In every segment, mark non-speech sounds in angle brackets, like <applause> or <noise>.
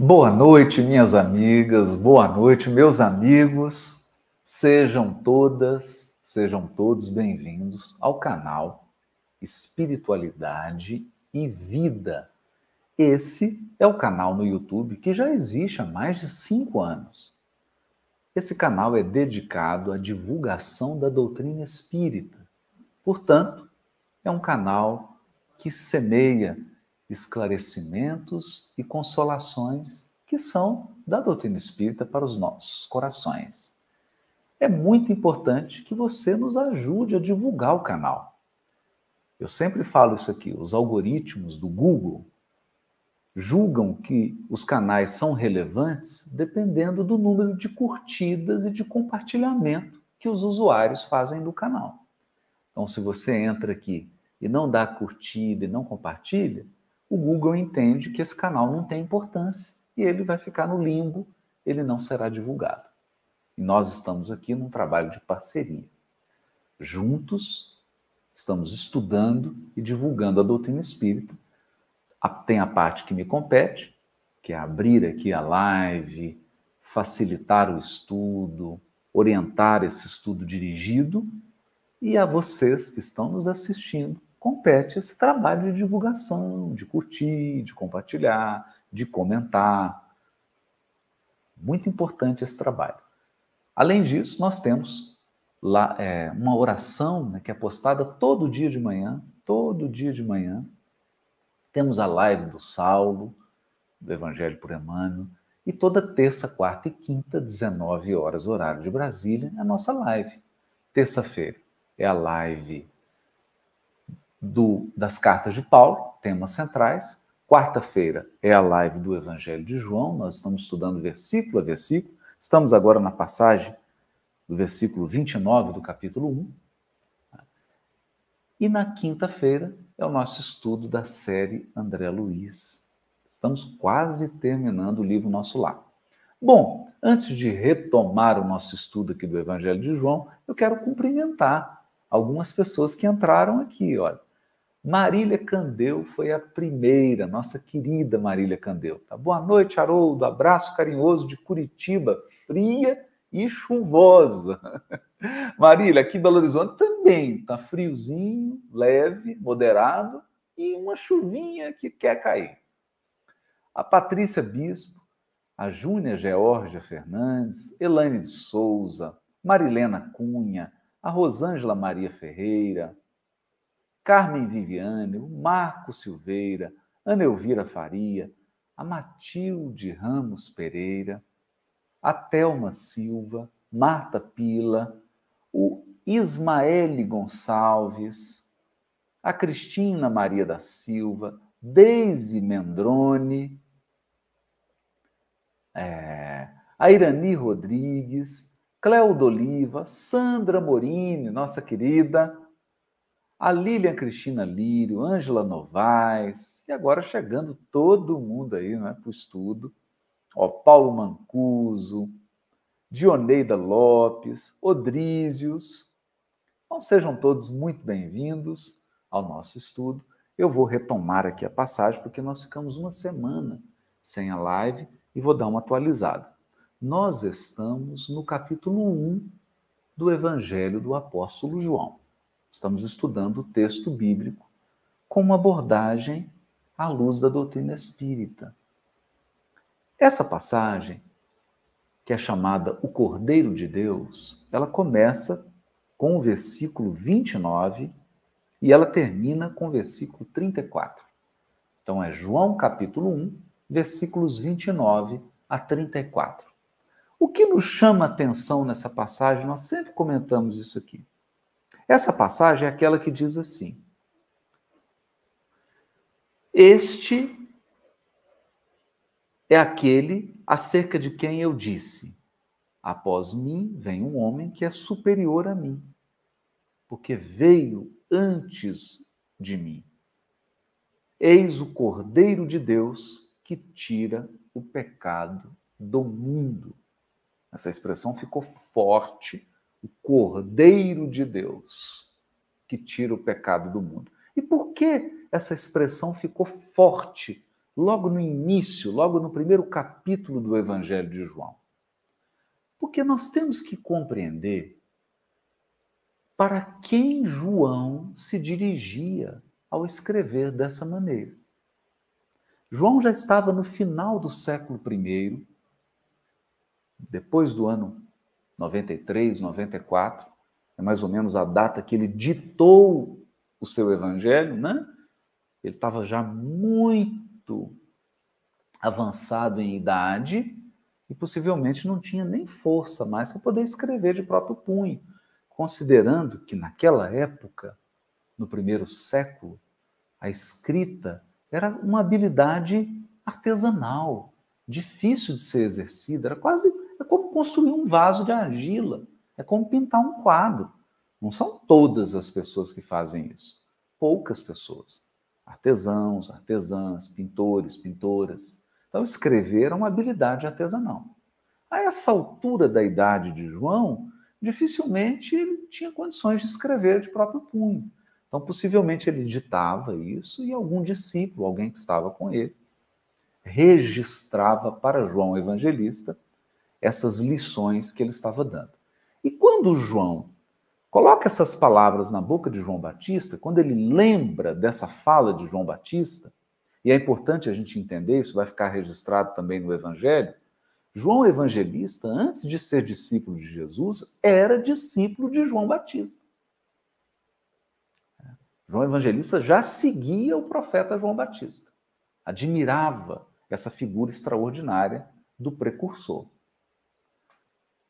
Boa noite, minhas amigas, boa noite, meus amigos. Sejam todas, sejam todos bem-vindos ao canal Espiritualidade e Vida. Esse é o canal no YouTube que já existe há mais de cinco anos. Esse canal é dedicado à divulgação da doutrina espírita. Portanto, é um canal que semeia esclarecimentos e consolações que são da doutrina espírita para os nossos corações. É muito importante que você nos ajude a divulgar o canal. Eu sempre falo isso aqui: os algoritmos do Google julgam que os canais são relevantes dependendo do número de curtidas e de compartilhamento que os usuários fazem do canal. Então, se você entra aqui e não dá curtida e não compartilha, o Google entende que esse canal não tem importância e ele vai ficar no limbo, ele não será divulgado. E nós estamos aqui num trabalho de parceria. Juntos, estamos estudando e divulgando a doutrina espírita. Tem a parte que me compete, que é abrir aqui a live, facilitar o estudo, orientar esse estudo dirigido, e a vocês que estão nos assistindo, compete esse trabalho de divulgação, de curtir, de compartilhar, de comentar. Muito importante esse trabalho. Além disso, nós temos lá é, uma oração né, que é postada todo dia de manhã, todo dia de manhã. Temos a live do Saulo, do Evangelho por Emmanuel, e toda terça, quarta e quinta, 19 horas, horário de Brasília, é a nossa live. Terça-feira é a live do, das cartas de Paulo, temas centrais. Quarta-feira é a live do Evangelho de João, nós estamos estudando versículo a versículo. Estamos agora na passagem do versículo 29 do capítulo 1. E na quinta-feira é o nosso estudo da série André Luiz. Estamos quase terminando o livro Nosso Lar. Bom, antes de retomar o nosso estudo aqui do Evangelho de João, eu quero cumprimentar algumas pessoas que entraram aqui. Olha, Marília Candeu foi a primeira, nossa querida Marília Candeu. Tá? Boa noite, Haroldo. Abraço carinhoso de Curitiba, fria e chuvosa. <laughs> Marília, aqui em Belo Horizonte também tá friozinho, leve, moderado e uma chuvinha que quer cair. A Patrícia Bispo, a Júnia Georgia Fernandes, Elaine de Souza, Marilena Cunha, a Rosângela Maria Ferreira, Carmen Viviane, o Marco Silveira, Ana Elvira Faria, a Matilde Ramos Pereira, a Thelma Silva, Marta Pila, o Ismaele Gonçalves, a Cristina Maria da Silva, Deise Mendrone, é, a Irani Rodrigues, Cléudo Oliva, Sandra Morini, nossa querida, a Lilian Cristina Lírio, Ângela Novaes, e agora chegando todo mundo aí né, para o estudo. Ó, Paulo Mancuso, Dioneida Lopes, Odrízios. Então sejam todos muito bem-vindos ao nosso estudo. Eu vou retomar aqui a passagem, porque nós ficamos uma semana sem a live e vou dar uma atualizada. Nós estamos no capítulo 1 do Evangelho do Apóstolo João. Estamos estudando o texto bíblico com uma abordagem à luz da doutrina espírita. Essa passagem, que é chamada o Cordeiro de Deus, ela começa com o versículo 29 e ela termina com o versículo 34. Então é João capítulo 1, versículos 29 a 34. O que nos chama a atenção nessa passagem, nós sempre comentamos isso aqui. Essa passagem é aquela que diz assim: Este é aquele acerca de quem eu disse: Após mim vem um homem que é superior a mim, porque veio antes de mim. Eis o Cordeiro de Deus que tira o pecado do mundo. Essa expressão ficou forte o Cordeiro de Deus que tira o pecado do mundo. E por que essa expressão ficou forte logo no início, logo no primeiro capítulo do Evangelho de João? Porque nós temos que compreender para quem João se dirigia ao escrever dessa maneira. João já estava no final do século I, depois do ano 93, 94, é mais ou menos a data que ele ditou o seu evangelho, né? Ele estava já muito avançado em idade e possivelmente não tinha nem força mais para poder escrever de próprio punho, considerando que naquela época, no primeiro século, a escrita era uma habilidade artesanal, difícil de ser exercida, era quase é como construir um vaso de argila, é como pintar um quadro. Não são todas as pessoas que fazem isso, poucas pessoas. Artesãos, artesãs, pintores, pintoras. Então, escrever é uma habilidade artesanal. A essa altura da idade de João, dificilmente ele tinha condições de escrever de próprio punho. Então, possivelmente ele ditava isso e algum discípulo, alguém que estava com ele, registrava para João Evangelista essas lições que ele estava dando. E quando João coloca essas palavras na boca de João Batista, quando ele lembra dessa fala de João Batista, e é importante a gente entender, isso vai ficar registrado também no Evangelho, João Evangelista, antes de ser discípulo de Jesus, era discípulo de João Batista. João Evangelista já seguia o profeta João Batista, admirava essa figura extraordinária do precursor.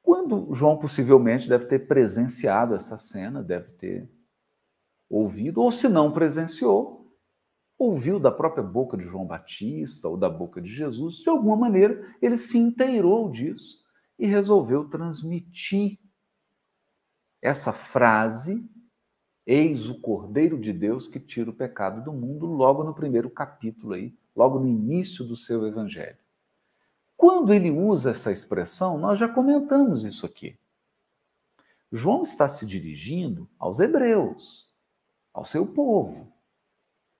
Quando João possivelmente deve ter presenciado essa cena, deve ter ouvido, ou se não presenciou, ouviu da própria boca de João Batista ou da boca de Jesus, de alguma maneira ele se inteirou disso e resolveu transmitir essa frase Eis o Cordeiro de Deus que tira o pecado do mundo, logo no primeiro capítulo aí, logo no início do seu evangelho. Quando ele usa essa expressão, nós já comentamos isso aqui. João está se dirigindo aos hebreus, ao seu povo.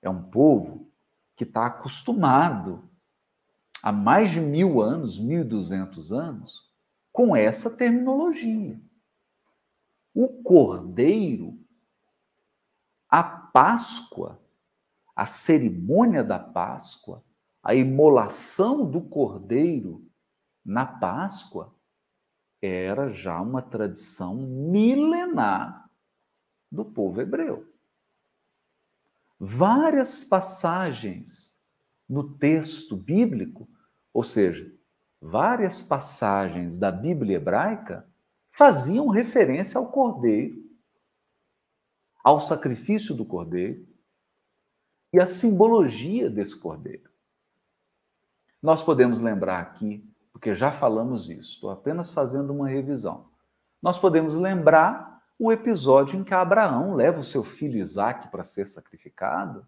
É um povo que está acostumado há mais de mil anos, mil e duzentos anos, com essa terminologia. O cordeiro a Páscoa, a cerimônia da Páscoa, a imolação do cordeiro na Páscoa, era já uma tradição milenar do povo hebreu. Várias passagens no texto bíblico, ou seja, várias passagens da Bíblia hebraica, faziam referência ao cordeiro ao sacrifício do cordeiro e à simbologia desse cordeiro. Nós podemos lembrar aqui, porque já falamos isso, estou apenas fazendo uma revisão. Nós podemos lembrar o episódio em que Abraão leva o seu filho Isaque para ser sacrificado,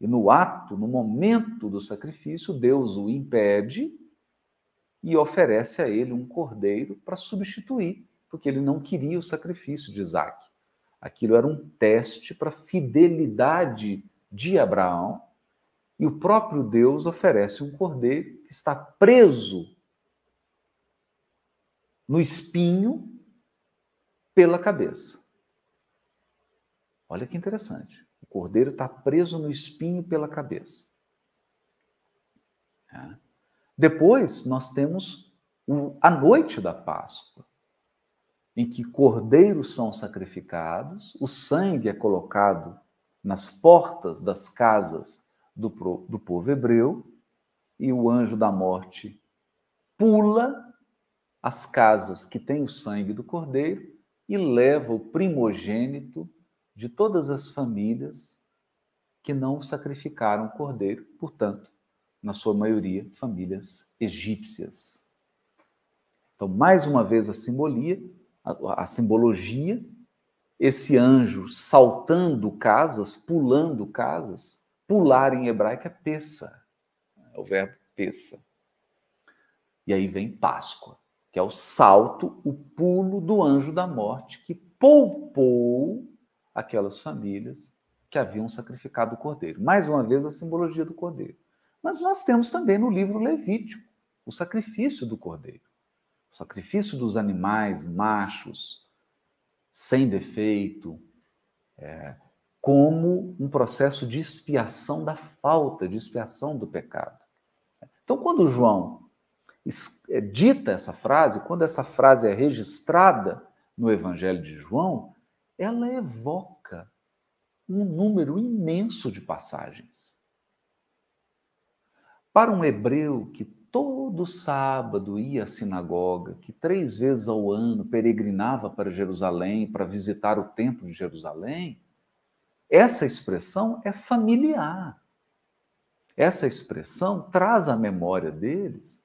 e no ato, no momento do sacrifício, Deus o impede e oferece a ele um cordeiro para substituir, porque ele não queria o sacrifício de Isaque. Aquilo era um teste para a fidelidade de Abraão. E o próprio Deus oferece um cordeiro que está preso no espinho pela cabeça. Olha que interessante. O cordeiro está preso no espinho pela cabeça. É. Depois, nós temos a noite da Páscoa em que cordeiros são sacrificados, o sangue é colocado nas portas das casas do, do povo hebreu, e o anjo da morte pula as casas que têm o sangue do cordeiro e leva o primogênito de todas as famílias que não sacrificaram o cordeiro, portanto, na sua maioria, famílias egípcias. Então, mais uma vez, a simbolia a, a simbologia, esse anjo saltando casas, pulando casas. Pular em hebraico é pessa, é o verbo pessa. E aí vem Páscoa, que é o salto, o pulo do anjo da morte que poupou aquelas famílias que haviam sacrificado o cordeiro. Mais uma vez, a simbologia do cordeiro. Mas nós temos também no livro Levítico o sacrifício do cordeiro, o sacrifício dos animais machos, sem defeito, é, como um processo de expiação da falta, de expiação do pecado. Então, quando João é, dita essa frase, quando essa frase é registrada no Evangelho de João, ela evoca um número imenso de passagens. Para um hebreu que todo sábado ia à sinagoga, que três vezes ao ano peregrinava para Jerusalém para visitar o Templo de Jerusalém, essa expressão é familiar. Essa expressão traz à memória deles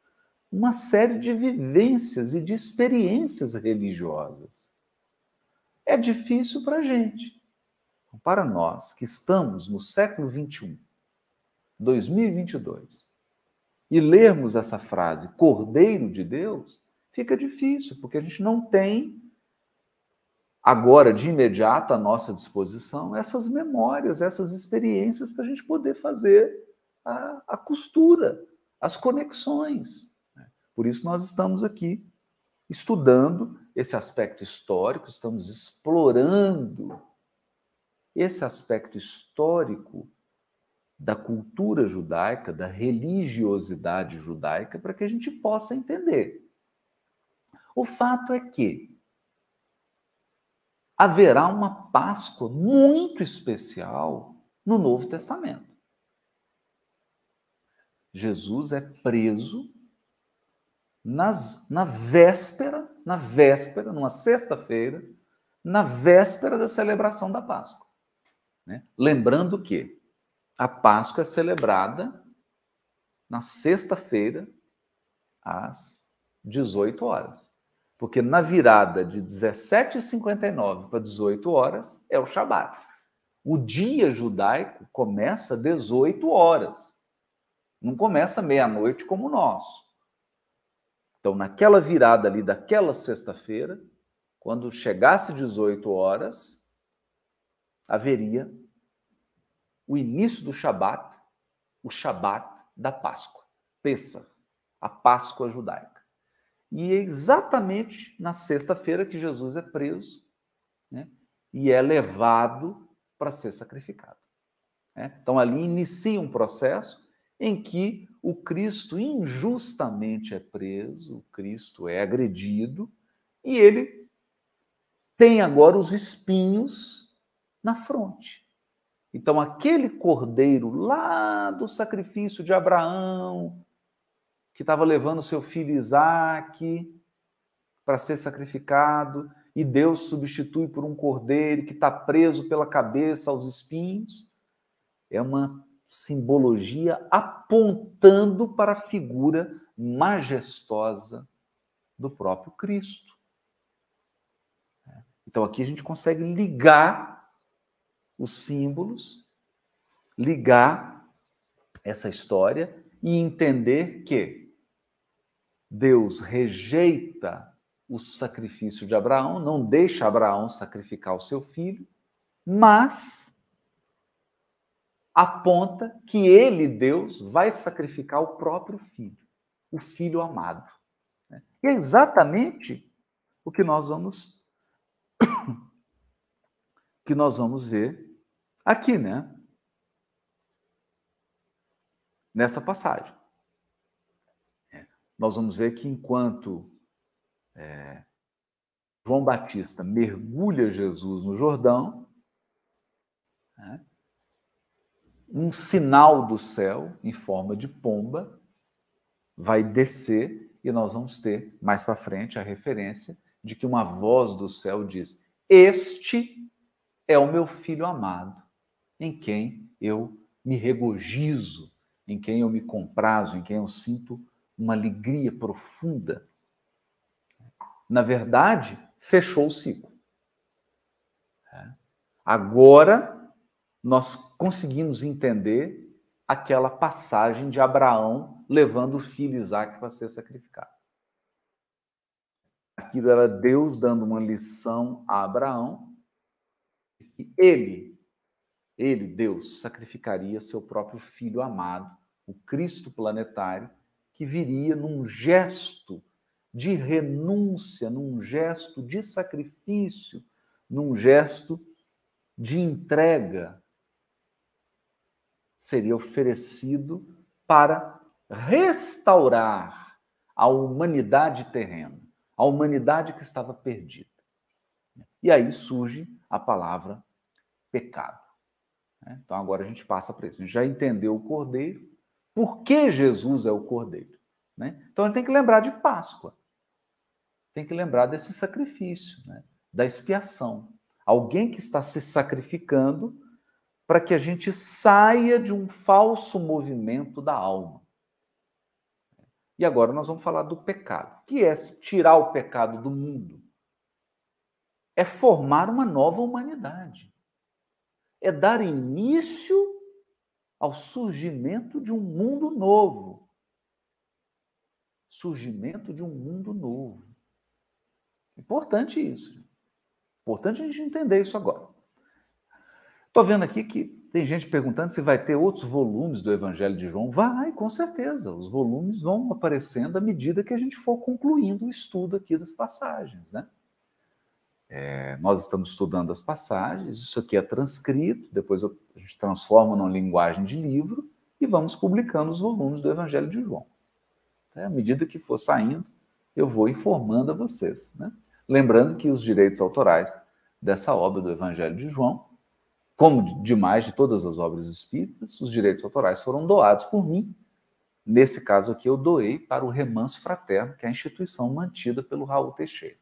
uma série de vivências e de experiências religiosas. É difícil para a gente. Para nós que estamos no século 21, 2022, e lermos essa frase, Cordeiro de Deus, fica difícil, porque a gente não tem agora, de imediato, à nossa disposição, essas memórias, essas experiências para a gente poder fazer a, a costura, as conexões. Né? Por isso, nós estamos aqui estudando esse aspecto histórico, estamos explorando esse aspecto histórico da cultura judaica, da religiosidade judaica, para que a gente possa entender. O fato é que haverá uma Páscoa muito especial no Novo Testamento. Jesus é preso nas, na véspera, na véspera, numa sexta-feira, na véspera da celebração da Páscoa. Né? Lembrando que a Páscoa é celebrada na sexta-feira, às 18 horas. Porque na virada de 17h59 para 18 horas é o Shabat. O dia judaico começa às 18 horas. Não começa meia-noite como o nosso. Então, naquela virada ali daquela sexta-feira, quando chegasse 18 horas, haveria o início do Shabat, o Shabat da Páscoa, Pessa, a Páscoa judaica. E é exatamente na sexta-feira que Jesus é preso né, e é levado para ser sacrificado. Né? Então ali inicia um processo em que o Cristo injustamente é preso, o Cristo é agredido e ele tem agora os espinhos na fronte. Então, aquele cordeiro lá do sacrifício de Abraão, que estava levando seu filho Isaac para ser sacrificado, e Deus substitui por um cordeiro que está preso pela cabeça aos espinhos, é uma simbologia apontando para a figura majestosa do próprio Cristo. Então, aqui a gente consegue ligar os símbolos, ligar essa história e entender que Deus rejeita o sacrifício de Abraão, não deixa Abraão sacrificar o seu filho, mas aponta que ele, Deus, vai sacrificar o próprio filho, o filho amado. E é exatamente o que nós vamos <coughs> que nós vamos ver aqui, né? Nessa passagem. Nós vamos ver que enquanto é, João Batista mergulha Jesus no Jordão, né, um sinal do céu em forma de pomba vai descer e nós vamos ter mais para frente a referência de que uma voz do céu diz: Este é o meu filho amado, em quem eu me regozijo, em quem eu me comprazo, em quem eu sinto uma alegria profunda. Na verdade, fechou o ciclo. É. Agora nós conseguimos entender aquela passagem de Abraão levando o filho Isaac para ser sacrificado. Aquilo era Deus dando uma lição a Abraão. E ele ele, Deus, sacrificaria seu próprio filho amado, o Cristo planetário, que viria num gesto de renúncia, num gesto de sacrifício, num gesto de entrega, seria oferecido para restaurar a humanidade terrena, a humanidade que estava perdida. E aí surge a palavra pecado. Né? Então agora a gente passa para isso. A gente já entendeu o cordeiro. Por que Jesus é o cordeiro? Né? Então gente tem que lembrar de Páscoa. Tem que lembrar desse sacrifício, né? da expiação. Alguém que está se sacrificando para que a gente saia de um falso movimento da alma. E agora nós vamos falar do pecado, que é tirar o pecado do mundo. É formar uma nova humanidade. É dar início ao surgimento de um mundo novo. Surgimento de um mundo novo. Importante isso. Importante a gente entender isso agora. Estou vendo aqui que tem gente perguntando se vai ter outros volumes do Evangelho de João. Vai, com certeza. Os volumes vão aparecendo à medida que a gente for concluindo o estudo aqui das passagens, né? É, nós estamos estudando as passagens, isso aqui é transcrito, depois a gente transforma numa linguagem de livro e vamos publicando os volumes do Evangelho de João. É, à medida que for saindo, eu vou informando a vocês. Né? Lembrando que os direitos autorais dessa obra do Evangelho de João, como demais de todas as obras espíritas, os direitos autorais foram doados por mim. Nesse caso aqui, eu doei para o Remanso Fraterno, que é a instituição mantida pelo Raul Teixeira.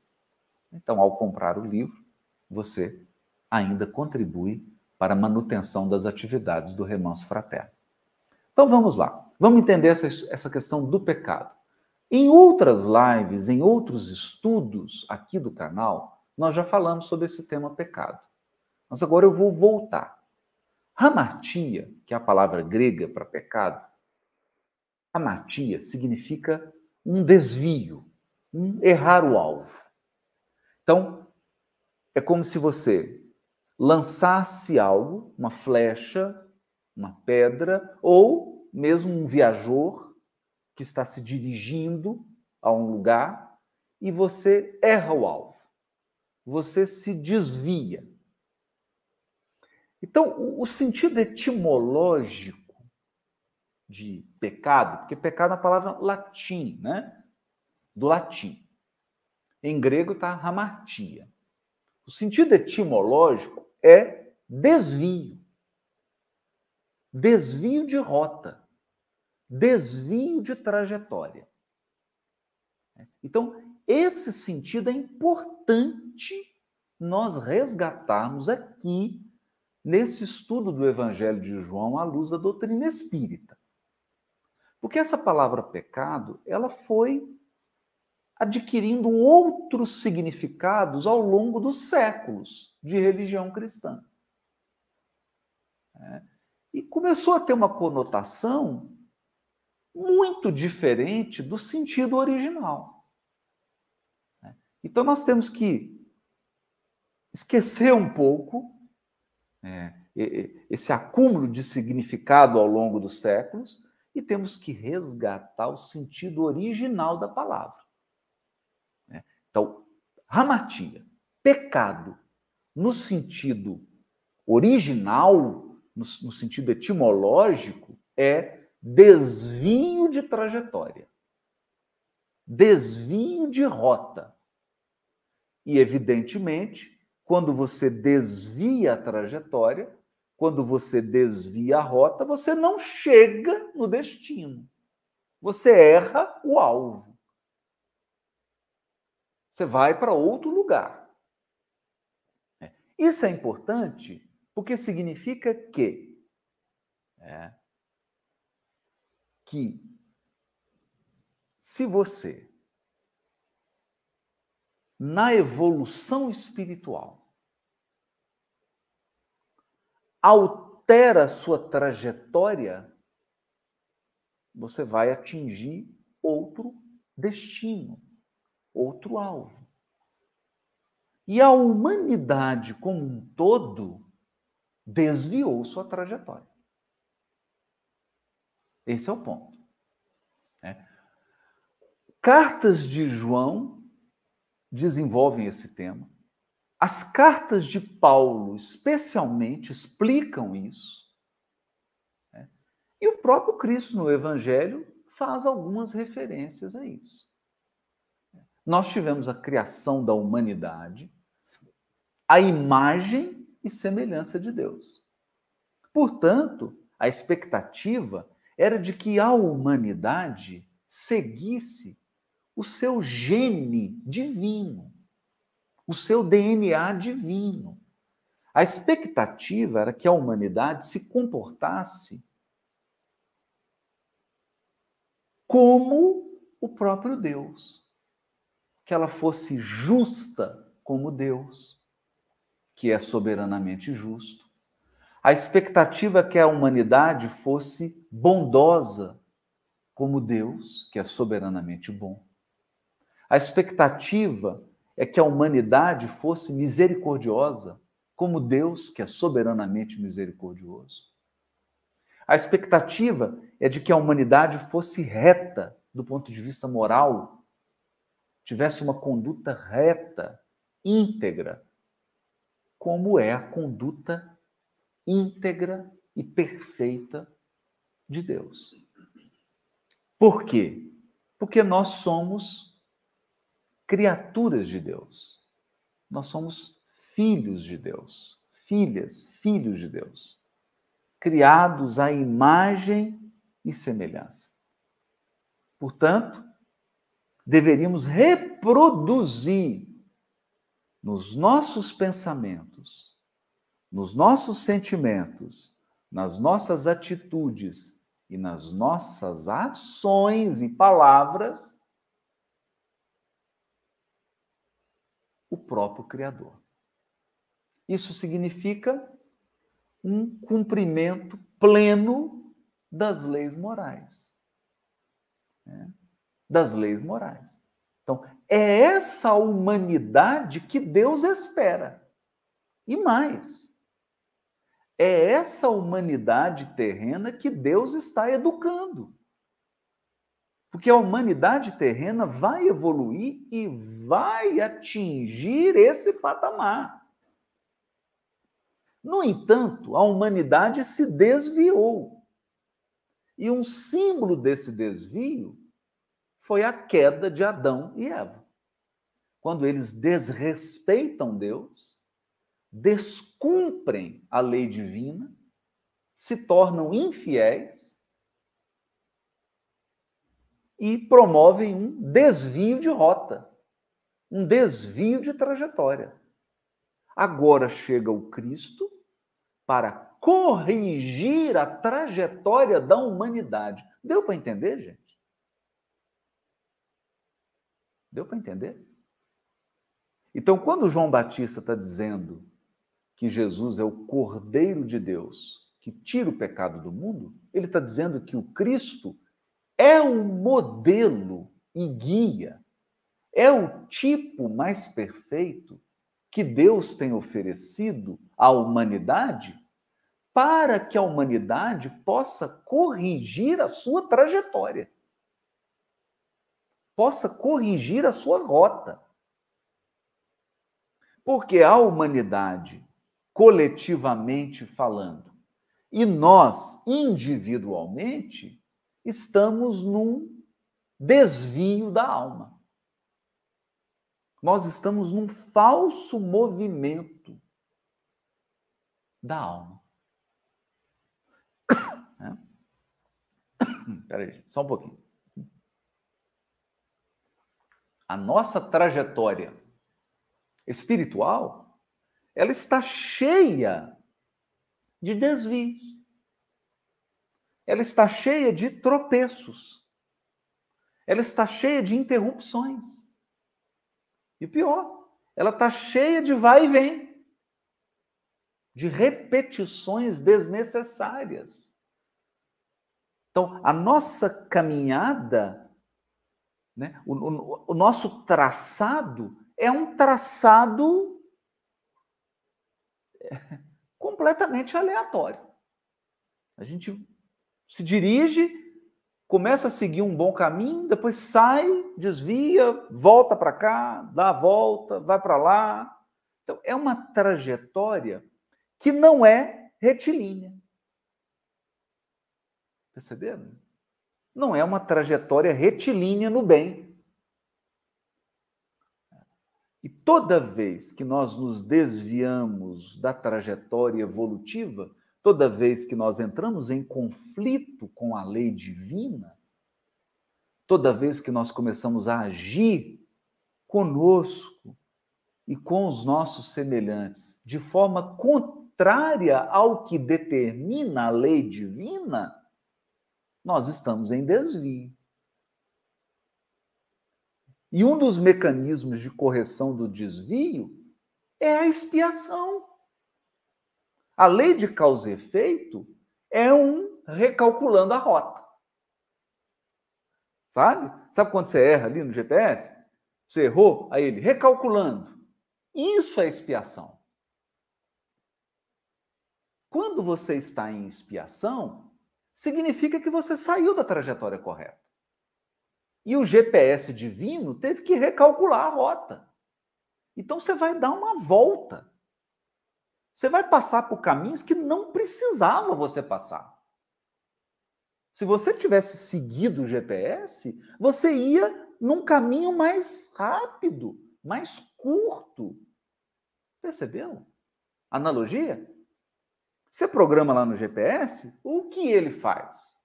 Então, ao comprar o livro, você ainda contribui para a manutenção das atividades do Remanso Fraterno. Então, vamos lá. Vamos entender essa, essa questão do pecado. Em outras lives, em outros estudos aqui do canal, nós já falamos sobre esse tema pecado. Mas agora eu vou voltar. Hamartia, que é a palavra grega para pecado, hamartia significa um desvio, um errar o alvo. Então, é como se você lançasse algo, uma flecha, uma pedra, ou mesmo um viajor que está se dirigindo a um lugar e você erra o alvo. Você se desvia. Então, o sentido etimológico de pecado, porque pecado é a palavra latim, né? Do latim. Em grego está hamartia. O sentido etimológico é desvio. Desvio de rota desvio de trajetória. Então, esse sentido é importante nós resgatarmos aqui nesse estudo do Evangelho de João à luz da doutrina espírita. Porque essa palavra pecado, ela foi adquirindo outros significados ao longo dos séculos de religião cristã. É. E começou a ter uma conotação muito diferente do sentido original. Né? Então nós temos que esquecer um pouco é, esse acúmulo de significado ao longo dos séculos e temos que resgatar o sentido original da palavra. Ramatia, pecado, no sentido original, no, no sentido etimológico, é desvio de trajetória, desvio de rota. E, evidentemente, quando você desvia a trajetória, quando você desvia a rota, você não chega no destino. Você erra o alvo. Você vai para outro lugar. Isso é importante porque significa que é, que se você, na evolução espiritual, altera sua trajetória, você vai atingir outro destino, outro alvo. E a humanidade como um todo desviou sua trajetória. Esse é o ponto. Né? Cartas de João desenvolvem esse tema. As cartas de Paulo, especialmente, explicam isso. Né? E o próprio Cristo no Evangelho faz algumas referências a isso. Nós tivemos a criação da humanidade, a imagem e semelhança de Deus. Portanto, a expectativa era de que a humanidade seguisse o seu gene divino, o seu DNA divino. A expectativa era que a humanidade se comportasse como o próprio Deus, que ela fosse justa como Deus, que é soberanamente justo. A expectativa é que a humanidade fosse bondosa como Deus, que é soberanamente bom. A expectativa é que a humanidade fosse misericordiosa como Deus, que é soberanamente misericordioso. A expectativa é de que a humanidade fosse reta do ponto de vista moral, tivesse uma conduta reta, íntegra, como é a conduta íntegra e perfeita de Deus. Por quê? Porque nós somos criaturas de Deus. Nós somos filhos de Deus, filhas, filhos de Deus, criados à imagem e semelhança. Portanto, deveríamos reproduzir nos nossos pensamentos, nos nossos sentimentos, nas nossas atitudes e nas nossas ações e palavras o próprio Criador. Isso significa um cumprimento pleno das leis morais. Né? Das leis morais. Então, é essa humanidade que Deus espera. E mais, é essa humanidade terrena que Deus está educando. Porque a humanidade terrena vai evoluir e vai atingir esse patamar. No entanto, a humanidade se desviou. E um símbolo desse desvio foi a queda de Adão e Eva. Quando eles desrespeitam Deus, descumprem a lei divina, se tornam infiéis e promovem um desvio de rota, um desvio de trajetória. Agora chega o Cristo para corrigir a trajetória da humanidade. Deu para entender, gente? Deu para entender? Então, quando João Batista está dizendo que Jesus é o Cordeiro de Deus que tira o pecado do mundo, ele está dizendo que o Cristo é o modelo e guia, é o tipo mais perfeito que Deus tem oferecido à humanidade para que a humanidade possa corrigir a sua trajetória, possa corrigir a sua rota. Porque a humanidade coletivamente falando. E nós, individualmente, estamos num desvio da alma. Nós estamos num falso movimento da alma. <coughs> <coughs> Peraí, só um pouquinho. A nossa trajetória espiritual ela está cheia de desvios. Ela está cheia de tropeços. Ela está cheia de interrupções. E pior, ela está cheia de vai e vem, de repetições desnecessárias. Então, a nossa caminhada, né, o, o, o nosso traçado é um traçado completamente aleatório. A gente se dirige começa a seguir um bom caminho, depois sai, desvia, volta para cá, dá a volta, vai para lá. Então, é uma trajetória que não é retilínea. Perceberam? Não é uma trajetória retilínea no bem. E toda vez que nós nos desviamos da trajetória evolutiva, toda vez que nós entramos em conflito com a lei divina, toda vez que nós começamos a agir conosco e com os nossos semelhantes de forma contrária ao que determina a lei divina, nós estamos em desvio. E um dos mecanismos de correção do desvio é a expiação. A lei de causa e efeito é um recalculando a rota. Sabe? Sabe quando você erra ali no GPS? Você errou, aí ele recalculando. Isso é expiação. Quando você está em expiação, significa que você saiu da trajetória correta. E o GPS divino teve que recalcular a rota. Então você vai dar uma volta. Você vai passar por caminhos que não precisava você passar. Se você tivesse seguido o GPS, você ia num caminho mais rápido, mais curto. Percebeu? Analogia? Você programa lá no GPS, o que ele faz?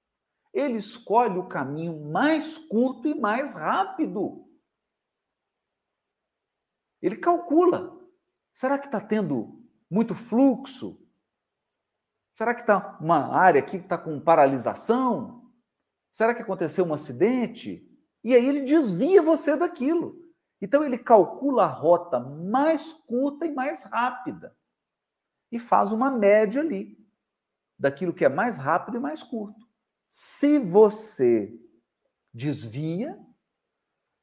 Ele escolhe o caminho mais curto e mais rápido. Ele calcula. Será que está tendo muito fluxo? Será que está uma área aqui que está com paralisação? Será que aconteceu um acidente? E aí ele desvia você daquilo. Então ele calcula a rota mais curta e mais rápida e faz uma média ali daquilo que é mais rápido e mais curto. Se você desvia,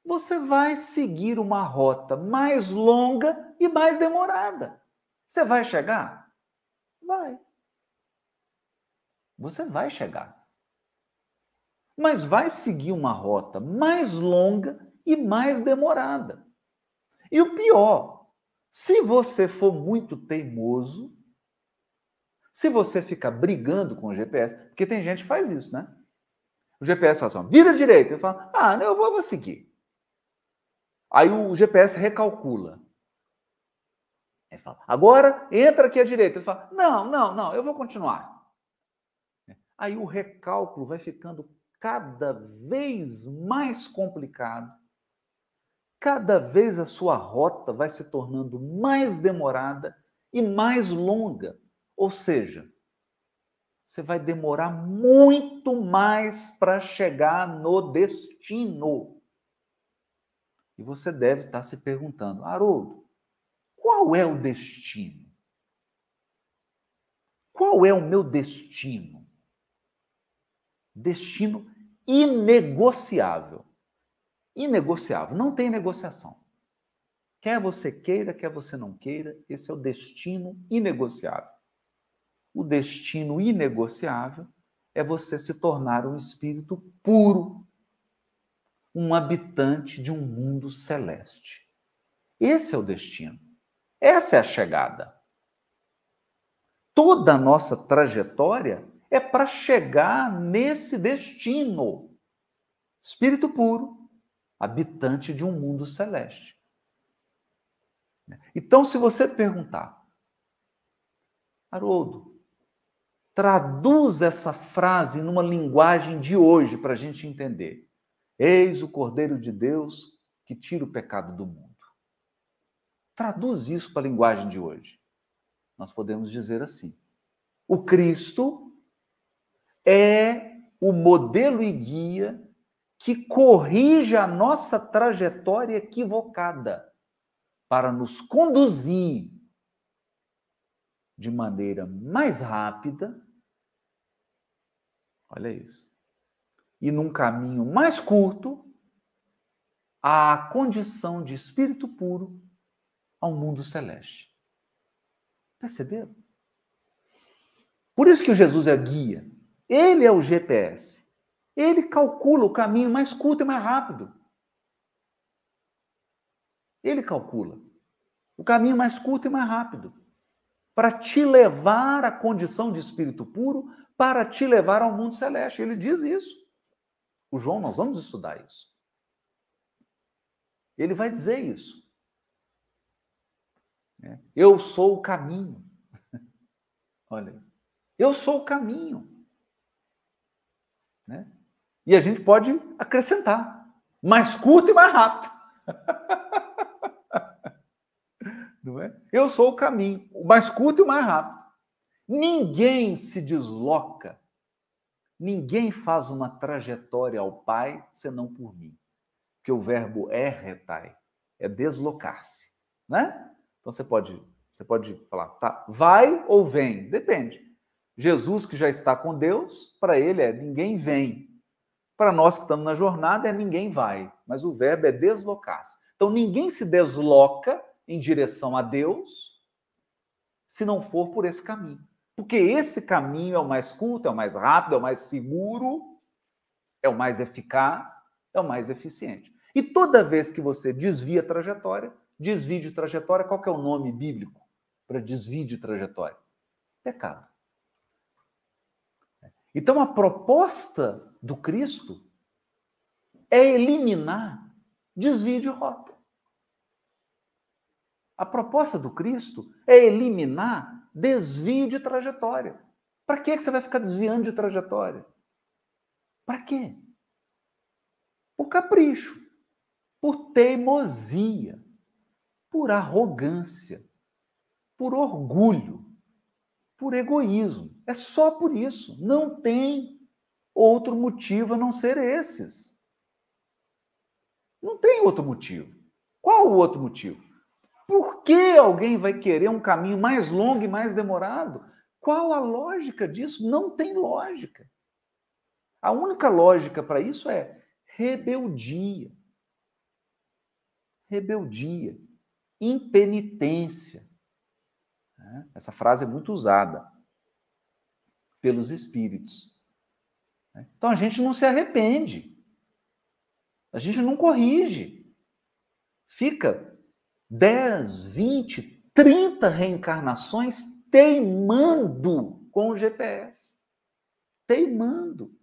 você vai seguir uma rota mais longa e mais demorada. Você vai chegar? Vai. Você vai chegar. Mas vai seguir uma rota mais longa e mais demorada. E o pior, se você for muito teimoso, se você ficar brigando com o GPS, porque tem gente que faz isso, né? O GPS fala assim, vira direita. Ele fala, ah, não, eu vou, eu vou seguir. Aí o GPS recalcula. Ele fala, agora entra aqui à direita. Ele fala, não, não, não, eu vou continuar. Aí o recálculo vai ficando cada vez mais complicado. Cada vez a sua rota vai se tornando mais demorada e mais longa. Ou seja, você vai demorar muito mais para chegar no destino. E você deve estar se perguntando, Haroldo, qual é o destino? Qual é o meu destino? Destino inegociável. Inegociável, não tem negociação. Quer você queira, quer você não queira, esse é o destino inegociável o destino inegociável é você se tornar um espírito puro, um habitante de um mundo celeste. Esse é o destino. Essa é a chegada. Toda a nossa trajetória é para chegar nesse destino. Espírito puro, habitante de um mundo celeste. Então, se você perguntar, Haroldo, Traduz essa frase numa linguagem de hoje para a gente entender. Eis o Cordeiro de Deus que tira o pecado do mundo. Traduz isso para a linguagem de hoje. Nós podemos dizer assim: o Cristo é o modelo e guia que corrige a nossa trajetória equivocada para nos conduzir de maneira mais rápida Olha isso. E num caminho mais curto, à condição de espírito puro ao mundo celeste. Perceberam? Por isso que o Jesus é guia. Ele é o GPS. Ele calcula o caminho mais curto e mais rápido. Ele calcula o caminho mais curto e mais rápido para te levar à condição de espírito puro, para te levar ao mundo celeste. Ele diz isso. O João, nós vamos estudar isso. Ele vai dizer isso. É. Eu sou o caminho. <laughs> Olha, eu sou o caminho. Né? E a gente pode acrescentar mais curto e mais rápido. <laughs> Não é? Eu sou o caminho, o mais curto e o mais rápido. Ninguém se desloca, ninguém faz uma trajetória ao Pai senão por mim. Que o verbo é retai, é deslocar-se, né? Então você pode, você pode falar, tá, vai ou vem, depende. Jesus que já está com Deus, para ele é ninguém vem, para nós que estamos na jornada, é ninguém vai, mas o verbo é deslocar-se. Então ninguém se desloca em direção a Deus se não for por esse caminho. Porque esse caminho é o mais curto, é o mais rápido, é o mais seguro, é o mais eficaz, é o mais eficiente. E toda vez que você desvia a trajetória, desvio de trajetória, qual é o nome bíblico para desvio de trajetória? Pecado. Então a proposta do Cristo é eliminar desvio de rota. A proposta do Cristo é eliminar desvio de trajetória. Para que você vai ficar desviando de trajetória? Para quê? Por capricho, por teimosia, por arrogância, por orgulho, por egoísmo. É só por isso. Não tem outro motivo a não ser esses. Não tem outro motivo. Qual o outro motivo? Por que alguém vai querer um caminho mais longo e mais demorado? Qual a lógica disso? Não tem lógica. A única lógica para isso é rebeldia. Rebeldia, impenitência. Né? Essa frase é muito usada pelos espíritos. Então a gente não se arrepende. A gente não corrige. Fica 10, 20, 30 reencarnações teimando com o GPS. Teimando.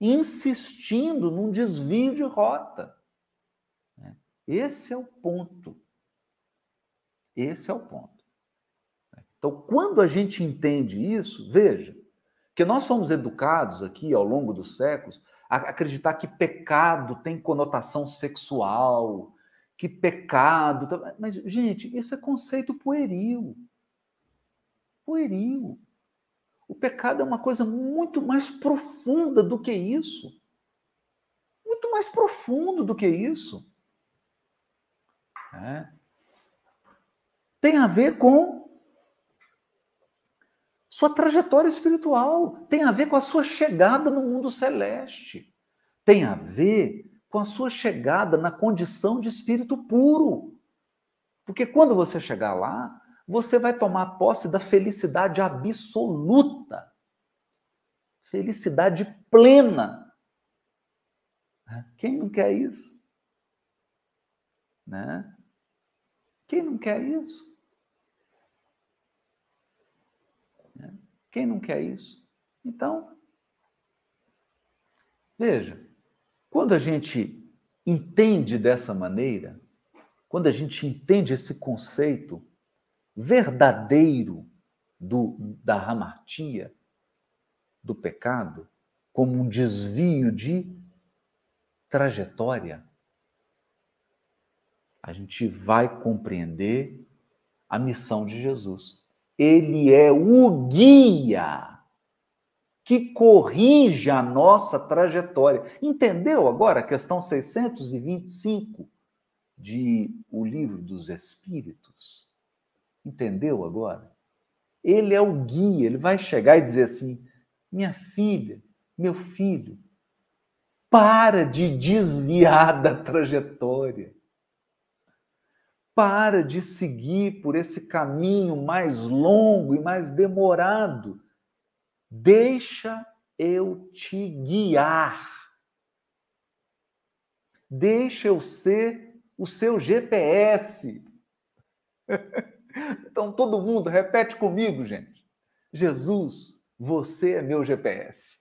Insistindo num desvio de rota. Esse é o ponto. Esse é o ponto. Então, quando a gente entende isso, veja, que nós somos educados aqui ao longo dos séculos a acreditar que pecado tem conotação sexual, que pecado. Mas, gente, isso é conceito pueril. Pueril. O pecado é uma coisa muito mais profunda do que isso. Muito mais profundo do que isso. É. Tem a ver com sua trajetória espiritual, tem a ver com a sua chegada no mundo celeste, tem a ver com a sua chegada na condição de espírito puro. Porque quando você chegar lá, você vai tomar posse da felicidade absoluta, felicidade plena. Quem não quer isso? Né? Quem não quer isso? Quem não quer isso? Então, veja, quando a gente entende dessa maneira, quando a gente entende esse conceito verdadeiro do, da hamartia, do pecado, como um desvio de trajetória, a gente vai compreender a missão de Jesus. Ele é o guia que corrige a nossa trajetória. Entendeu agora a questão 625 de O Livro dos Espíritos? Entendeu agora? Ele é o guia, ele vai chegar e dizer assim: minha filha, meu filho, para de desviar da trajetória. Para de seguir por esse caminho mais longo e mais demorado. Deixa eu te guiar. Deixa eu ser o seu GPS. <laughs> Então, todo mundo, repete comigo, gente. Jesus, você é meu GPS.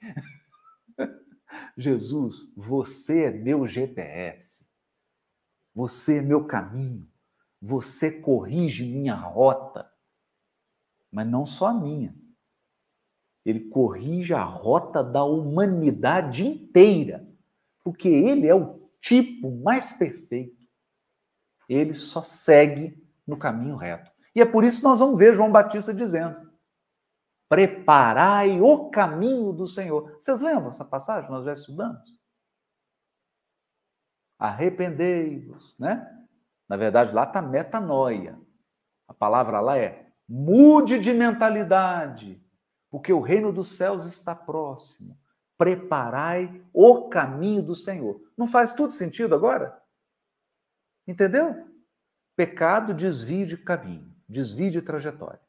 <laughs> Jesus, você é meu GPS. Você é meu caminho. Você corrige minha rota. Mas não só a minha. Ele corrige a rota da humanidade inteira. Porque ele é o tipo mais perfeito. Ele só segue no caminho reto. E é por isso que nós vamos ver João Batista dizendo: Preparai o caminho do Senhor. Vocês lembram essa passagem? Nós já estudamos. Arrependei-vos, né? Na verdade, lá está metanoia. A palavra lá é mude de mentalidade, porque o reino dos céus está próximo. Preparai o caminho do Senhor. Não faz tudo sentido agora? Entendeu? Pecado, desvio de caminho, desvio de trajetória.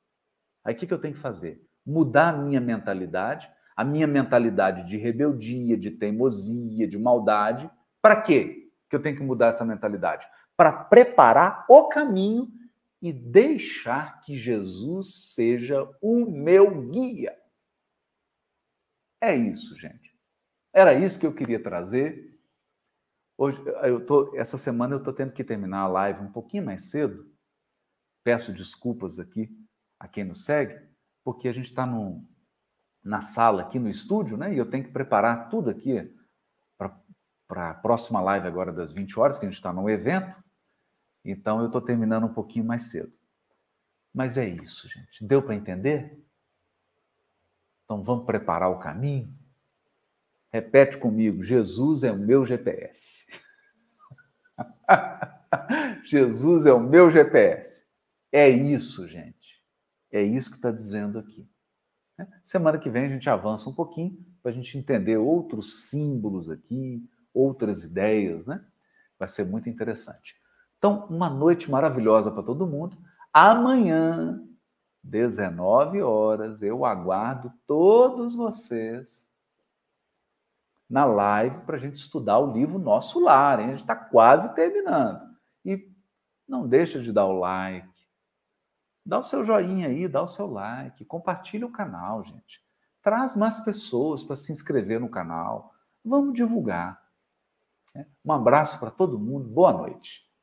Aí o que, que eu tenho que fazer? Mudar a minha mentalidade, a minha mentalidade de rebeldia, de teimosia, de maldade. Para quê que eu tenho que mudar essa mentalidade? Para preparar o caminho e deixar que Jesus seja o meu guia. É isso, gente. Era isso que eu queria trazer. Hoje, eu tô, essa semana eu estou tendo que terminar a live um pouquinho mais cedo. Peço desculpas aqui a quem nos segue, porque a gente está na sala aqui no estúdio, né? E eu tenho que preparar tudo aqui para a próxima live agora das 20 horas, que a gente está no evento. Então eu estou terminando um pouquinho mais cedo. Mas é isso, gente. Deu para entender? Então vamos preparar o caminho? Repete comigo: Jesus é o meu GPS. <laughs> Jesus é o meu GPS. É isso, gente. É isso que está dizendo aqui. Semana que vem a gente avança um pouquinho para a gente entender outros símbolos aqui, outras ideias, né? Vai ser muito interessante. Então, uma noite maravilhosa para todo mundo. Amanhã, 19 horas, eu aguardo todos vocês na live para a gente estudar o livro Nosso Lar. Hein? A gente está quase terminando. E não deixa de dar o like. Dá o seu joinha aí, dá o seu like, compartilha o canal, gente. Traz mais pessoas para se inscrever no canal. Vamos divulgar. Um abraço para todo mundo. Boa noite.